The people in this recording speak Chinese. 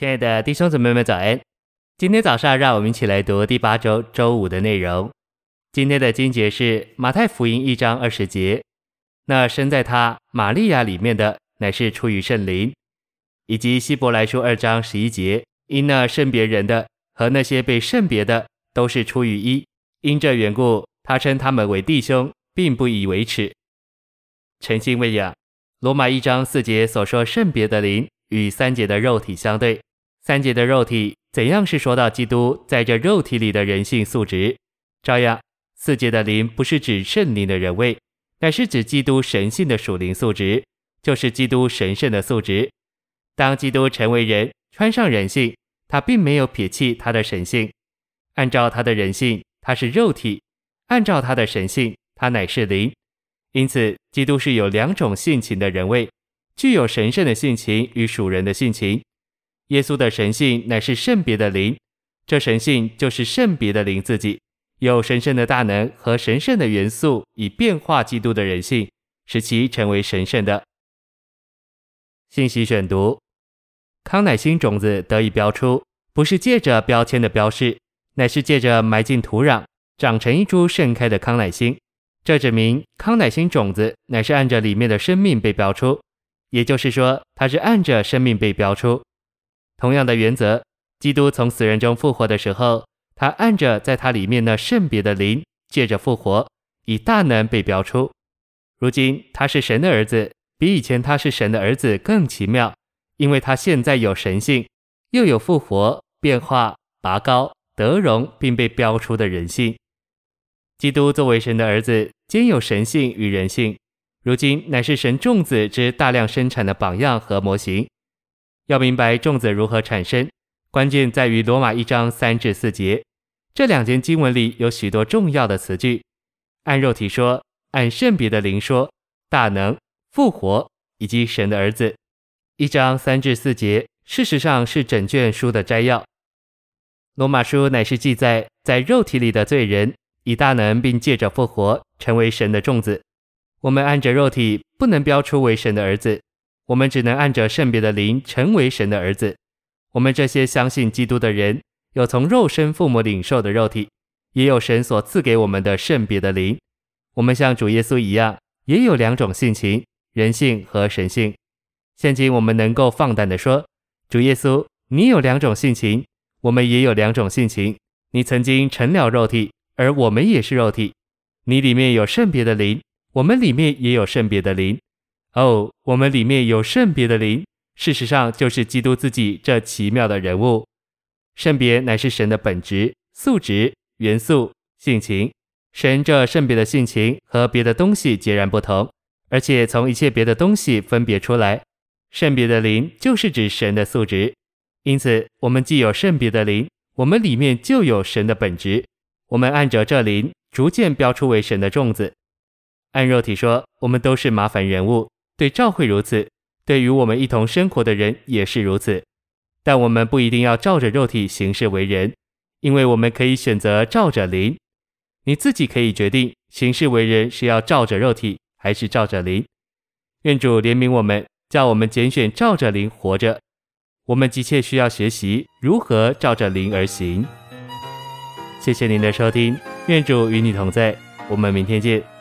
亲爱的弟兄姊妹们，早安！今天早上，让我们一起来读第八周周五的内容。今天的经节是马太福音一章二十节。那生在他玛利亚里面的，乃是出于圣灵，以及希伯来书二章十一节，因那圣别人的和那些被圣别的，都是出于一。因这缘故，他称他们为弟兄，并不以为耻。诚心喂养，罗马一章四节所说圣别的灵，与三节的肉体相对。三节的肉体怎样是说到基督在这肉体里的人性素质，照样四节的灵不是指圣灵的人位，乃是指基督神性的属灵素质，就是基督神圣的素质。当基督成为人，穿上人性，他并没有撇弃他的神性。按照他的人性，他是肉体；按照他的神性，他乃是灵。因此，基督是有两种性情的人位，具有神圣的性情与属人的性情。耶稣的神性乃是圣别的灵，这神性就是圣别的灵自己，有神圣的大能和神圣的元素，以变化基督的人性，使其成为神圣的。信息选读：康乃馨种子得以标出，不是借着标签的标示，乃是借着埋进土壤，长成一株盛开的康乃馨。这指明康乃馨种子乃是按着里面的生命被标出，也就是说，它是按着生命被标出。同样的原则，基督从死人中复活的时候，他按着在他里面那圣别的灵，借着复活，以大能被标出。如今他是神的儿子，比以前他是神的儿子更奇妙，因为他现在有神性，又有复活、变化、拔高、得荣，并被标出的人性。基督作为神的儿子，兼有神性与人性，如今乃是神众子之大量生产的榜样和模型。要明白种子如何产生，关键在于罗马一章三至四节，这两节经文里有许多重要的词句。按肉体说，按圣别的灵说，大能、复活以及神的儿子。一章三至四节，事实上是整卷书的摘要。罗马书乃是记载在肉体里的罪人，以大能并借着复活成为神的种子。我们按着肉体不能标出为神的儿子。我们只能按着圣别的灵成为神的儿子。我们这些相信基督的人，有从肉身父母领受的肉体，也有神所赐给我们的圣别的灵。我们像主耶稣一样，也有两种性情：人性和神性。现今我们能够放胆地说：主耶稣，你有两种性情，我们也有两种性情。你曾经成了肉体，而我们也是肉体。你里面有圣别的灵，我们里面也有圣别的灵。哦我们里面有圣别的灵，事实上就是基督自己这奇妙的人物。圣别乃是神的本质、素质、元素、性情。神这圣别的性情和别的东西截然不同，而且从一切别的东西分别出来。圣别的灵就是指神的素质，因此我们既有圣别的灵，我们里面就有神的本质。我们按着这灵，逐渐标出为神的种子。按肉体说，我们都是麻烦人物。对教会如此，对与我们一同生活的人也是如此。但我们不一定要照着肉体行事为人，因为我们可以选择照着灵。你自己可以决定行事为人是要照着肉体，还是照着灵。愿主怜悯我们，叫我们拣选照着灵活着。我们急切需要学习如何照着灵而行。谢谢您的收听，愿主与你同在，我们明天见。